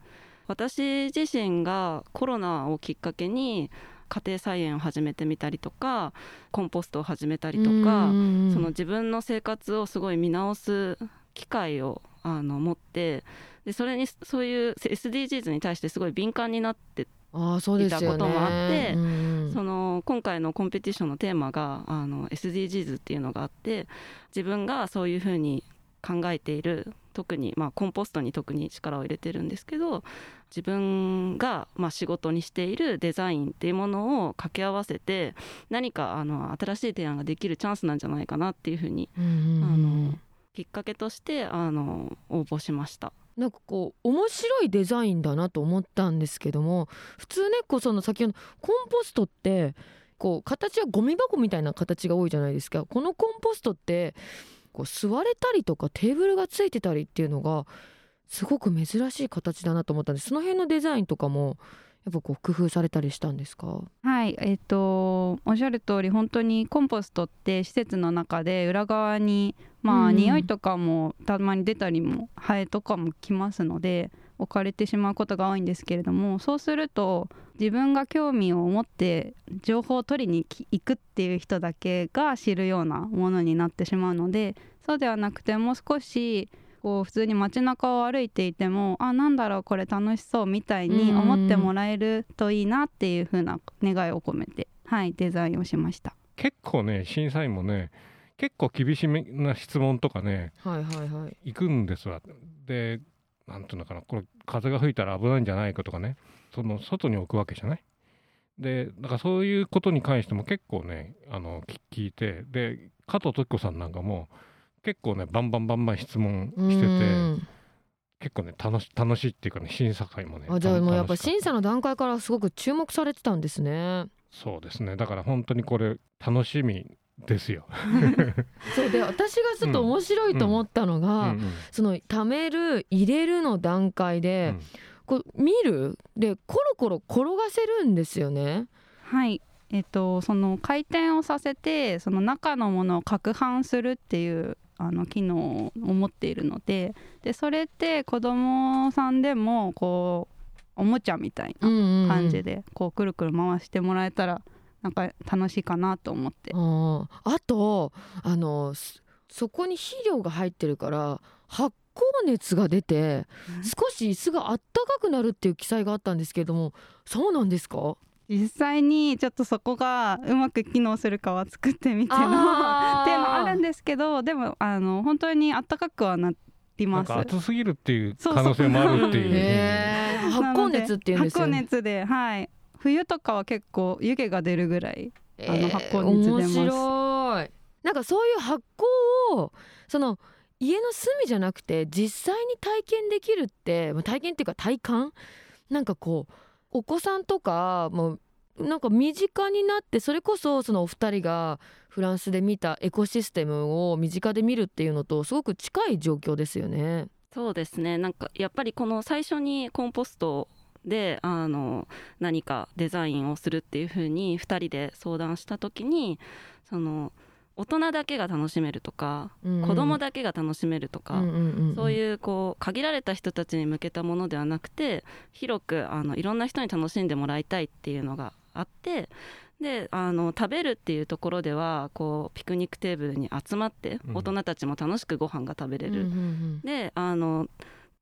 Speaker 1: 私自身がコロナをきっかけに家庭菜園を始めてみたりとかコンポストを始めたりとか、
Speaker 2: うん。
Speaker 1: その自分の生活をすごい見直す機会をあの持ってでそれにそういう SDGs に対してすごい敏感になって
Speaker 2: ああそうですよね。
Speaker 1: いたこともあって
Speaker 2: うん
Speaker 1: その今回のコンペティションのテーマがあの SDGs っていうのがあって自分がそういうふうに考えている特に、まあ、コンポストに特に力を入れてるんですけど自分が、まあ、仕事にしているデザインっていうものを掛け合わせて何かあの新しい提案ができるチャンスなんじゃないかなっていうふうに
Speaker 2: うん。
Speaker 1: あのきっかけとしてあの応募しました。
Speaker 2: なんかこう面白いデザインだなと思ったんですけども普通ねこうその先ほどコンポストってこう形はゴミ箱みたいな形が多いじゃないですか。このコンポストってこう座れたりとかテーブルがついてたりっていうのがすごく珍しい形だなと思ったんです。その辺のデザインとかもやっぱこう工夫されたりしたんですか？
Speaker 5: はい、えっ、とおっしゃる通り本当にコンポストって施設の中で裏側にまあ、
Speaker 2: うん
Speaker 5: 匂いとかもたまに出たりもハエとかも来ますので置かれてしまうことが多いんですけれどもそうすると自分が興味を持って情報を取りに行くっていう人だけが知るようなものになってしまうのでそうではなくてもう少しこう普通に街中を歩いていてもあなんだろうこれ楽しそうみたいに思ってもらえるといいなっていう風な願いを込めて、はい、デザインをしました
Speaker 3: 結構ね審査員もね結構厳しめな質問とかね、
Speaker 2: はいはいはい、
Speaker 3: 行くんですわ。でなんていうのかなこれ風が吹いたら危ないんじゃないかとかね。その外に置くわけじゃない？でだからそういうことに関しても結構ねあの聞いてで加藤時子さんなんかも結構ねバンバンバンバン質問してて結構ね楽し楽しいっていうかね審査会もね
Speaker 2: あじゃあもうやっぱ審査の段階からすごく注目されてたんですね。
Speaker 3: そうですね。だから本当にこれ楽しみですよ。
Speaker 2: そうで私がちょっと面白いと思ったのが、うん。うん、その貯める入れるの段階で、うん、こう見るでコロコロ転がせるんですよね。
Speaker 5: はい。えっと、その回転をさせてその中のものを攪拌するっていうあの機能を持っているのででそれって子どもさんでもこうおもちゃみたいな感じでこうくるくる回してもらえたらなんか楽しいかなと思って。
Speaker 2: あとあのそこに肥料が入ってるから発酵熱が出て少し椅子があったかくなるっていう記載があったんですけれどもそうなんですか？
Speaker 5: 実際にちょっとそこがうまく機能するかは作ってみての っていうのはあるんですけどでもあの本当にあったかくはなります。
Speaker 3: 暑すぎるっていう可能性もあるっていう。
Speaker 2: 発酵熱っていうんです
Speaker 5: よ、ね、発酵熱ではい冬とかは結構湯気が出るぐらい、あの発酵熱出ます面
Speaker 2: 白い。なんかそういう発酵をその家の隅じゃなくて実際に体験できるって体験っていうか体感なんかこうお子さんとかもなんか身近になってそれこそそのお二人がフランスで見たエコシステムを身近で見るっていうのとすごく近い状況ですよね。
Speaker 1: そうですね。なんかやっぱりこの最初にコンポストであの何かデザインをするっていうふうに2人で相談した時にその大人だけが楽しめるとか、うんうん、子供だけが楽しめるとか、うんうんうん、そういうこう限られた人たちに向けたものではなくて広くあのいろんな人に楽しんでもらいたいっていうのがあってであの食べるっていうところではこうピクニックテーブルに集まって大人たちも楽しくご飯が食べれる、うんうんうん、であの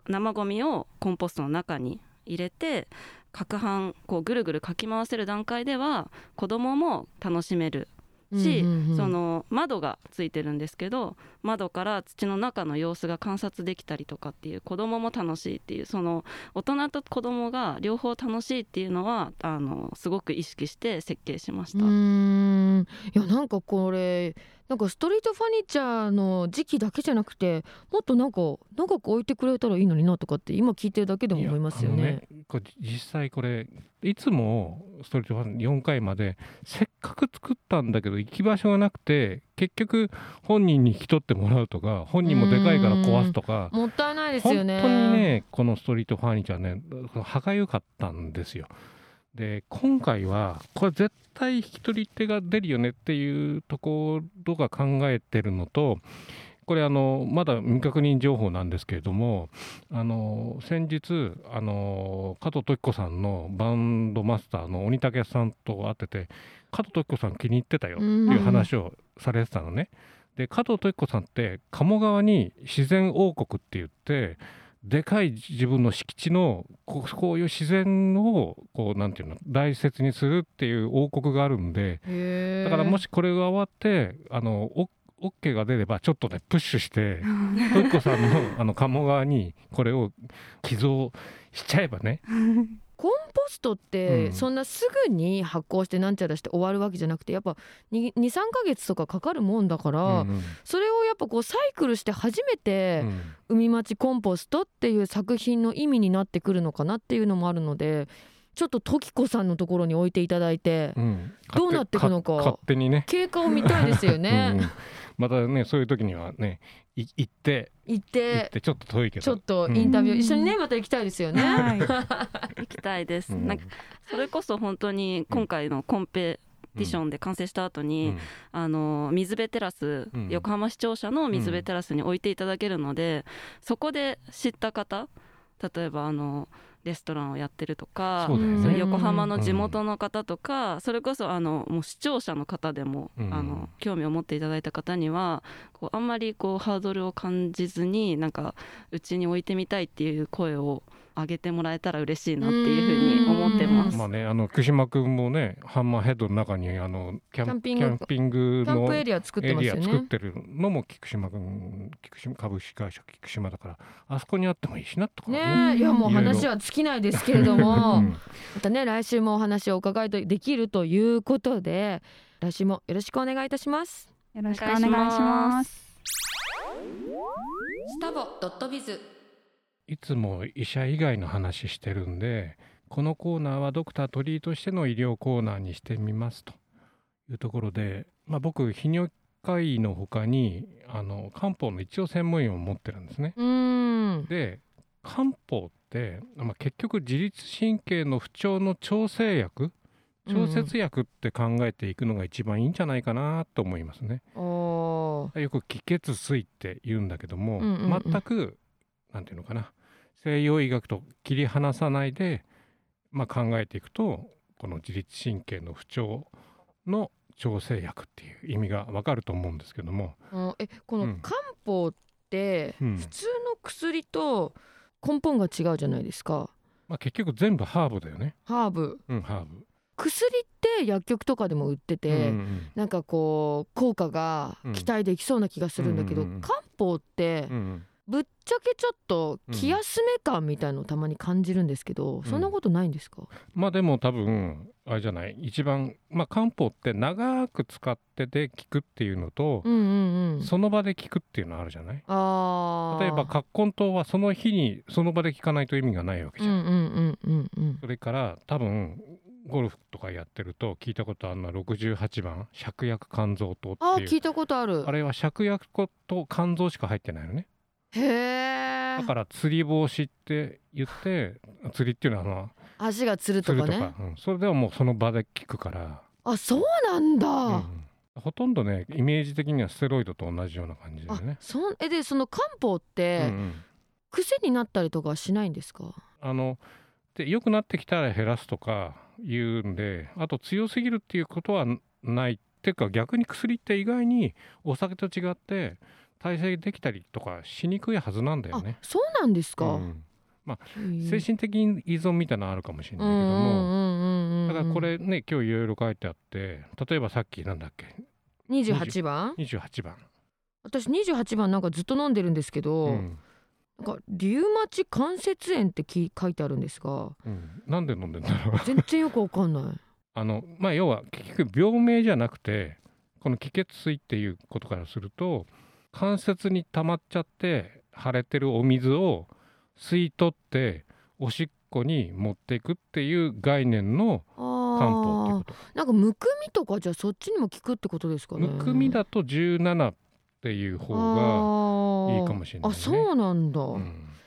Speaker 1: 生ゴミをコンポストの中に入れて攪拌こうぐるぐるかき回せる段階では子供も楽しめるし、うんうんうん、その窓がついてるんですけど窓から土の中の様子が観察できたりとかっていう子供も楽しいっていうその大人と子供が両方楽しいっていうのはあのすごく意識して設計しました。
Speaker 2: うんいやなんかこれなんかストリートファニチャーの時期だけじゃなくてもっとなんか長く置いてくれたらいいのになとかって今聞いてるだけでも思いますよね。ね
Speaker 3: 実際これいつもストリートファン4回までせっかく作ったんだけど行き場所がなくて結局本人に引き取ってもらうとか本人もでかいから壊すとか
Speaker 2: もったいないですよね
Speaker 3: 本当にねこのストリートファニチャーね歯がゆかったんですよ。で今回はこれ絶対引き取り手が出るよねっていうところが考えてるのとこれあのまだ未確認情報なんですけれどもあの先日あの加藤時子さんのバンドマスターの鬼武さんと会ってて加藤時子さん気に入ってたよっていう話をされてたのね。で加藤時子さんって鴨川に自然王国って言ってでかい自分の敷地のこういう自然をこうなんていうの大切にするっていう王国があるんでだからもしこれが終わってあの OK が出ればちょっとねプッシュしてトイコさんのあの鴨川にこれを寄贈しちゃえばね
Speaker 2: ポストってそんなすぐに発酵してなんちゃらして終わるわけじゃなくてやっぱ23か月とかかかるもんだから、うんうん、それをやっぱこうサイクルして初めて「海町コンポスト」っていう作品の意味になってくるのかなっていうのもあるので。ちょっと時子さんのところに置いていただいて、うん、どうなっていくのか。
Speaker 3: 勝手にね。
Speaker 2: 経過を見たいですよね。うん
Speaker 3: またねそういう時にはね行って
Speaker 2: 行って
Speaker 3: ちょっと遠いけど
Speaker 2: ちょっとインタビュー、うん、一緒にねまた行きたいですよね、はい、
Speaker 1: 行きたいです、うん、なんかそれこそ本当に今回のコンペティションで完成した後に、うん、あの水辺テラス、うん、横浜市庁舎の水辺テラスに置いていただけるので、そこで知った方例えばあのレストランをやってるとか
Speaker 3: ね。
Speaker 1: 横浜の地元の方とか、それこそあのもう視聴者の方でも、
Speaker 3: うん。
Speaker 1: あの興味を持っていただいた方にはこうあんまりこうハードルを感じずになんかうちに置いてみたいっていう声を上げてもらえたら嬉しいなっていうふうに思ってます。
Speaker 3: まあねあの福島君もねハンマーヘッドの中にあのキャン
Speaker 2: キャンピング
Speaker 3: キャンピング
Speaker 2: キャン
Speaker 3: の
Speaker 2: プエリア作ってますよね。
Speaker 3: ア作ってるのも菊島君菊島株式会社菊島だからあそこにあってもいいしなとかね。
Speaker 2: ねえいやもう話は尽きないですけれど
Speaker 3: う
Speaker 2: も
Speaker 3: ん
Speaker 2: またね来週もお話をお伺いできるということで来週もよろしくお願いいたします。
Speaker 5: よろしくお願いします。
Speaker 2: スタボドットビズ
Speaker 3: いつも医者以外の話してるんでこのコーナーはドクター鳥居としての医療コーナーにしてみますというところで、まあ、僕泌尿科医の他にあの漢方の一応専門医を持ってるんですね。で漢方って、まあ、結局自律神経の不調の調整薬調節薬って考えていくのが一番いいんじゃないかなと思いますね。よく気血水って言うんだけども、
Speaker 2: うんうんうん
Speaker 3: 全くなんていうのかな西洋医学と切り離さないで、まあ、考えていくとこの自律神経の不調の調整薬っていう意味がわかると思うんですけども、
Speaker 2: うんえこ
Speaker 3: うん。
Speaker 2: の漢方って
Speaker 3: うん。
Speaker 2: 普通の薬と根本が違うじゃないですか。
Speaker 3: まあ、結局全部ハーブだよね。
Speaker 2: ハーブ。
Speaker 3: うん、ハーブ。
Speaker 2: 薬って薬局とかでも売ってて、
Speaker 3: うんうん
Speaker 2: なんかこう効果が期待できそうな気がするんだけど、
Speaker 3: うんうんうん。
Speaker 2: 漢方って
Speaker 3: うんうん
Speaker 2: ぶっちゃけちょっと気休め感みたいのをたまに感じるんですけど、そんなことないんですか、
Speaker 3: まあでも多分あれじゃない。一番、まあ、漢方って長く使ってで効くっていうのと、
Speaker 2: うんうんうん。
Speaker 3: その場で効くっていうのあるじゃない？
Speaker 2: あー。
Speaker 3: 例えば葛根湯はその日にその場で効かないと意味がないわけじゃん、
Speaker 2: うんうんうんうんうん
Speaker 3: それから多分ゴルフとかやってると聞いたことあるのは68番芍薬肝臓糖っていう。
Speaker 2: あー聞いたことある。
Speaker 3: あれは芍薬と肝臓しか入ってないのね
Speaker 2: へえ
Speaker 3: だから釣り防止って言って釣りっていうのはあの
Speaker 2: 足がつるとかね。
Speaker 3: 釣るとか、うん、それではもうその場で効くから、
Speaker 2: あそうなんだ、
Speaker 3: うん。ほとんどねイメージ的にはステロイドと同じような感じだよ
Speaker 2: あ
Speaker 3: ね。
Speaker 2: そんえでその漢方っ
Speaker 3: うん
Speaker 2: て
Speaker 3: うん。
Speaker 2: 癖になったりとかはしないんですか、
Speaker 3: あので良くなってきたら減らすとか言うんであと強すぎるっていうことはない。っていうか逆に薬って意外にお酒と違って耐性できたりとかしにくいはずなんだよ
Speaker 2: あ
Speaker 3: ね。
Speaker 2: そうなんですか、
Speaker 3: うん。
Speaker 2: へえ
Speaker 3: 精神的依存みたいなのあるかもしれないけども、だからこれね今日いろいろ書いてあって例えばさっきなんだっけ
Speaker 2: ？28番
Speaker 3: ？28番、
Speaker 2: 私28番なんかずっと飲んでるんですけど、
Speaker 3: うん。
Speaker 2: なんかリウマチ関節炎ってき書いてあるんですが。
Speaker 3: うん、なんで飲んでんだろう？
Speaker 2: 全然よくわかんない。
Speaker 3: あのまあ要は結局病名じゃなくてこの気血水っていうことからすると関節に溜まっちゃって腫れてるお水を吸い取っておしっこに持っていくっていう概念の漢方ってこと。
Speaker 2: ー。なんかむくみとかじゃあそっちにも効くってことですかね。
Speaker 3: むくみだと17っていう方がいいかもしれないね。
Speaker 2: あそうなんだ、
Speaker 3: うん。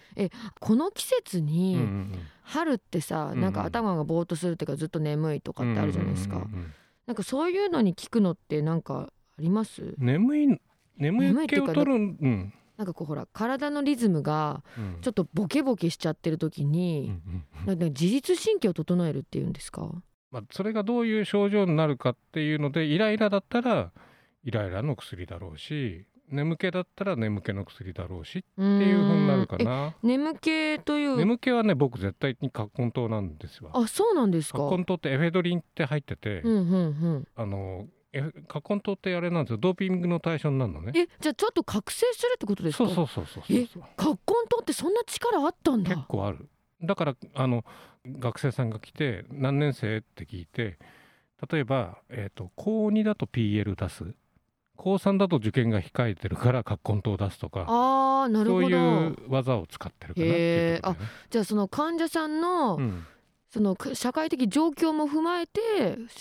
Speaker 2: この季節
Speaker 3: う
Speaker 2: に、
Speaker 3: んうん。
Speaker 2: 春ってさ、
Speaker 3: うん
Speaker 2: なんか頭がぼーっとするっていうかずっと眠いとかってあるじゃないですか、
Speaker 3: うんうん。
Speaker 2: なんかそういうのに効くのってなんかあります？
Speaker 3: 眠い眠
Speaker 2: 眠い
Speaker 3: 気を取るうん。
Speaker 2: なんかこうほら体のリズムが
Speaker 3: うん。
Speaker 2: ちょっとボケボケしちゃってる時
Speaker 3: うん
Speaker 2: に、
Speaker 3: うんうん。
Speaker 2: なんか自律神経を整えるっていうんですか？
Speaker 3: まあ、それがどういう症状になるかっていうのでイライラだったらイライラの薬だろうし眠気だったら眠気の薬だろうし
Speaker 2: って
Speaker 3: いう風になるかな。
Speaker 2: 眠気という？
Speaker 3: 眠気はね僕絶対に葛根湯なんですよ
Speaker 2: あそうなんですか？
Speaker 3: 葛根湯ってエフェドリンって入ってて、
Speaker 2: うんうんうん。
Speaker 3: あのエフ葛根湯ってあれなんですよ。ドーピングの対象になるのね。
Speaker 2: えじゃあちょっと覚醒するってことですか？
Speaker 3: そうそうそうそう
Speaker 2: え
Speaker 3: そう。
Speaker 2: 葛根湯ってそんな力あったんだ。
Speaker 3: 結構ある。だからあの学生さんが来て何年生って聞いて例えば、えー、と高2だと PL 出す。高3だと受験が控えてるから葛根湯を出すとか。
Speaker 2: あーなる
Speaker 3: そうい
Speaker 2: ほど
Speaker 3: う技を使ってるかなっていうね。
Speaker 2: じゃあその患者さんの、
Speaker 3: うん、
Speaker 2: そのく社会的状況も踏まえて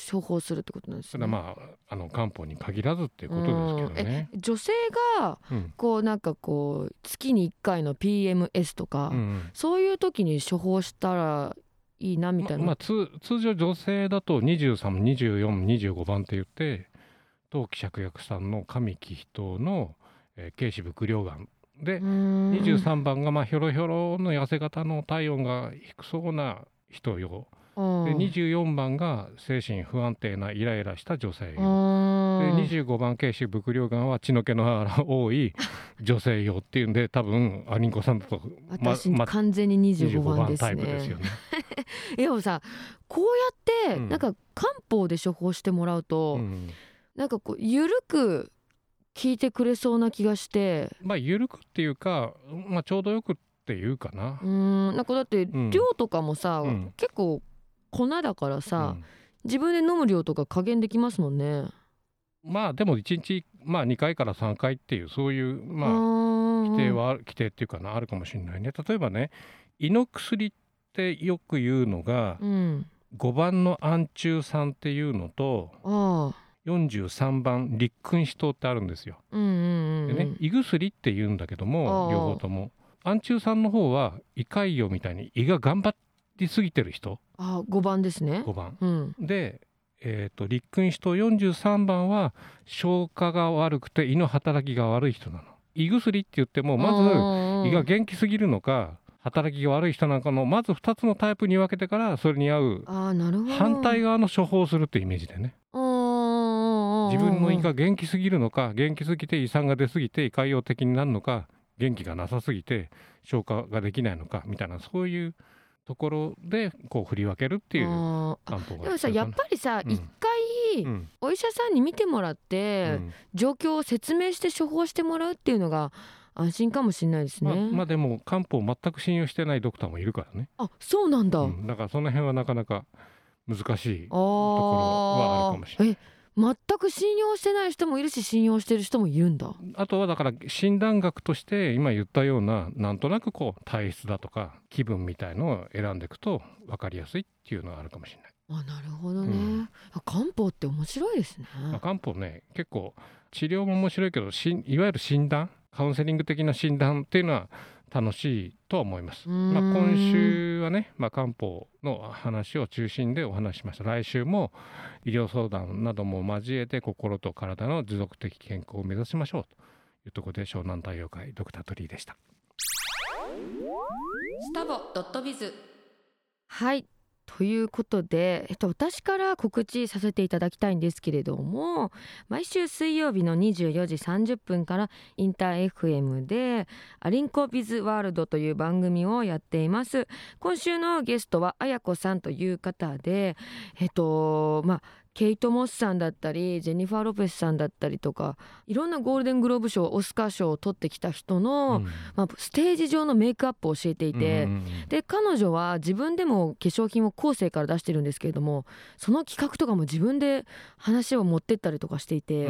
Speaker 2: 処方するってことなんですね。
Speaker 3: それはまああの漢方に限らずっていうことですけどね。
Speaker 2: 女性が
Speaker 3: うん
Speaker 2: こうなんかこう月に1回の PMS とか、
Speaker 3: うん
Speaker 2: そういう時に処方したらいいなみたいな。
Speaker 3: ままあ、通通常女性だと232425番って言って当期芍薬さんの上気筆の、えー、軽視伏量がんで
Speaker 2: 二
Speaker 3: 23番がまあひょろひょろの痩せ型の体温が低そうな人用で24番が精神不安定なイライラした女性用で25番軽視伏量がんは血の気の多い 女性用っていうんで多分アリンコさんだと、
Speaker 2: 私、ま、完全に25番ですね。
Speaker 3: タイプですよね。
Speaker 2: でもさこうやって、なんか漢方で処方してもらうと、うん、なんかこうゆるく聞いてくれそうな気がして
Speaker 3: まあ緩くっていうか、まあ、ちょうどよくっていうかな。
Speaker 2: うん。なんかだって量とかもさ、うん、結構粉だからさ、うん、自分で飲む量とか加減できますもんね。
Speaker 3: まあでも1日、まあ、2回から3回っていうそういうまあ規定は規定っていうかなあるかもしれないね。例えばね胃の薬ってよく言うのが、うん、5番の暗中酸っていうのと43番立君子糖ってあるんですよ。でね胃薬って言うんだけども両方とも暗中さんの方は胃潰瘍みたいに胃が頑張りすぎてる人？
Speaker 2: あ5番ですね。
Speaker 3: 5番、うん、で、えーと、立君子糖43番は消化が悪くて胃の働きが悪い人なの。胃薬って言ってもまず胃が元気すぎるのか働きが悪い人なんかのまず2つのタイプに分けてからそれに合う反対側の処方をするってイメージでね。自分の胃が元気すぎるのか元気すぎて胃酸が出すぎて胃潰瘍的になるのか元気がなさすぎて消化ができないのかみたいなそういうところでこう振り分けるっていう
Speaker 2: 漢方がでもさやっぱりさ一、うん、回お医者さんに見てもらって、うん、状況を説明して処方してもらうっていうのが安心かもしれないですね。
Speaker 3: まあ、まあ、でも漢方を全く信用してないドクターもいるからね。
Speaker 2: あそうなんだ、
Speaker 3: うん、だからその辺はなかなか難しいところはあるかもしれない。
Speaker 2: 全く信用してない人もいるし信用してる人もいるんだ
Speaker 3: あとはだから診断学として今言ったようななんとなくこう体質だとか気分みたいのを選んでいくと分かりやすいっていうのがあるかもしれない。
Speaker 2: あなるほどね、うん、漢方って面白いですね。
Speaker 3: 漢方ね結構治療も面白いけどしいわゆる診断カウンセリング的な診断っていうのは楽しいとは思います。まあ、今週はね、まあ、漢方の話を中心でお話しました。来週も医療相談なども交えて心と体の持続的健康を目指しましょうというところで湘南太陽会ドクタートリーでした。
Speaker 2: スタボドットビズはいということで、えっと、私から告知させていただきたいんですけれども毎週水曜日の24時30分からインター FM で「アリンコビズワールド」という番組をやっています。今週のゲストはあやこさんという方でえっとまあケイト・モスさんだったりジェニファー・ロペスさんだったりとかいろんなゴールデングローブ賞オスカー賞を取ってきた人の、うん、まあ、ステージ上のメイクアップを教えていて、うん、で彼女は自分でも化粧品を後世から出してるんですけれどもその企画とかも自分で話を持ってったりとかしていて、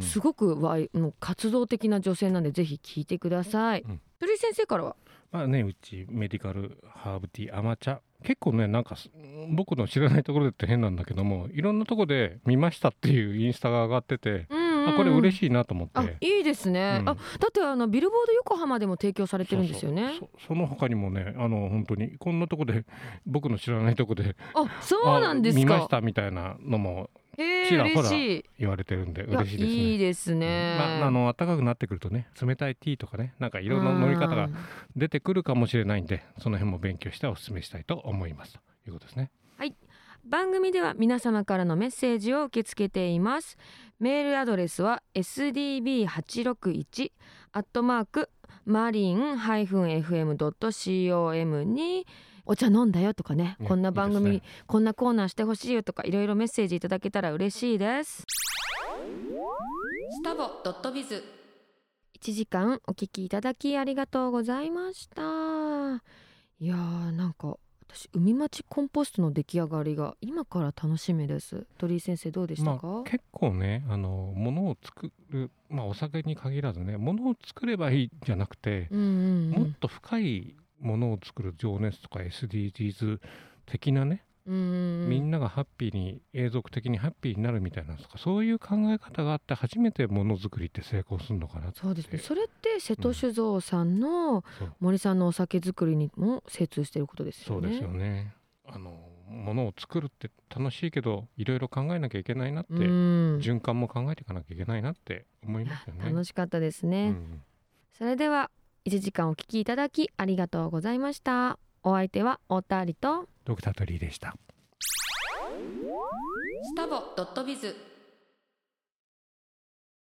Speaker 2: すごくわの活動的な女性なんでぜひ聞いてください。鳥居先生からは？
Speaker 3: まあねうちメディカルハーブティー甘茶。結構ねなんか僕の知らないところでって変なんだけどもいろんなとこで見ましたっていうインスタが上がってて、うんうん、あこれ嬉しいなと思って。
Speaker 2: いいですね、うん、あだってあのビルボード横浜でも提供されてるんですよね。
Speaker 3: その他にもねあの本当にこんなとこで僕の知らないとこで
Speaker 2: あそうなんですか。
Speaker 3: 見ましたみたいなのもちらほら言われてるんで嬉しいですね。
Speaker 2: いいですね。
Speaker 3: まああの暖かくなってくるとね冷たいティーとかねなんかいろんな乗り方が出てくるかもしれないんでその辺も勉強してお勧めしたいと思いますということですね。
Speaker 2: はい。番組では皆様からのメッセージを受け付けていますメールアドレスは sdb861 アットマークマリン -fm.com にお茶飲んだよとかね、ね、こんな番組、ね、こんなコーナーしてほしいよとかいろいろメッセージいただけたら嬉しいです。スタボドットビズ。1時間お聞きいただきありがとうございました。いやーなんか私海町コンポストの出来上がりが今から楽しみです。鳥居先生どうでしたか、ま
Speaker 3: あ、結構ねあの物を作るまあお酒に限らずね物を作ればいいじゃなくて、うんうんうん、もっと深いものを作る情熱とか SDGs 的なねみんながハッピーに永続的にハッピーになるみたいなそういう考え方があって初めてものづくりって成功するのかな
Speaker 2: そうですね。それって瀬戸酒造さんの森さんのお酒作りにも精通していることですよ
Speaker 3: ね。そうですよね。あのものを作るって楽しいけどいろいろ考えなきゃいけないなって循環も考えていかなきゃいけないなって思いますよね。
Speaker 2: 楽しかったですね、うん、それでは1時間お聞きいただきありがとうございました。お相手は太田ありと
Speaker 3: ドクタートリーでした。
Speaker 2: スタボドットビズ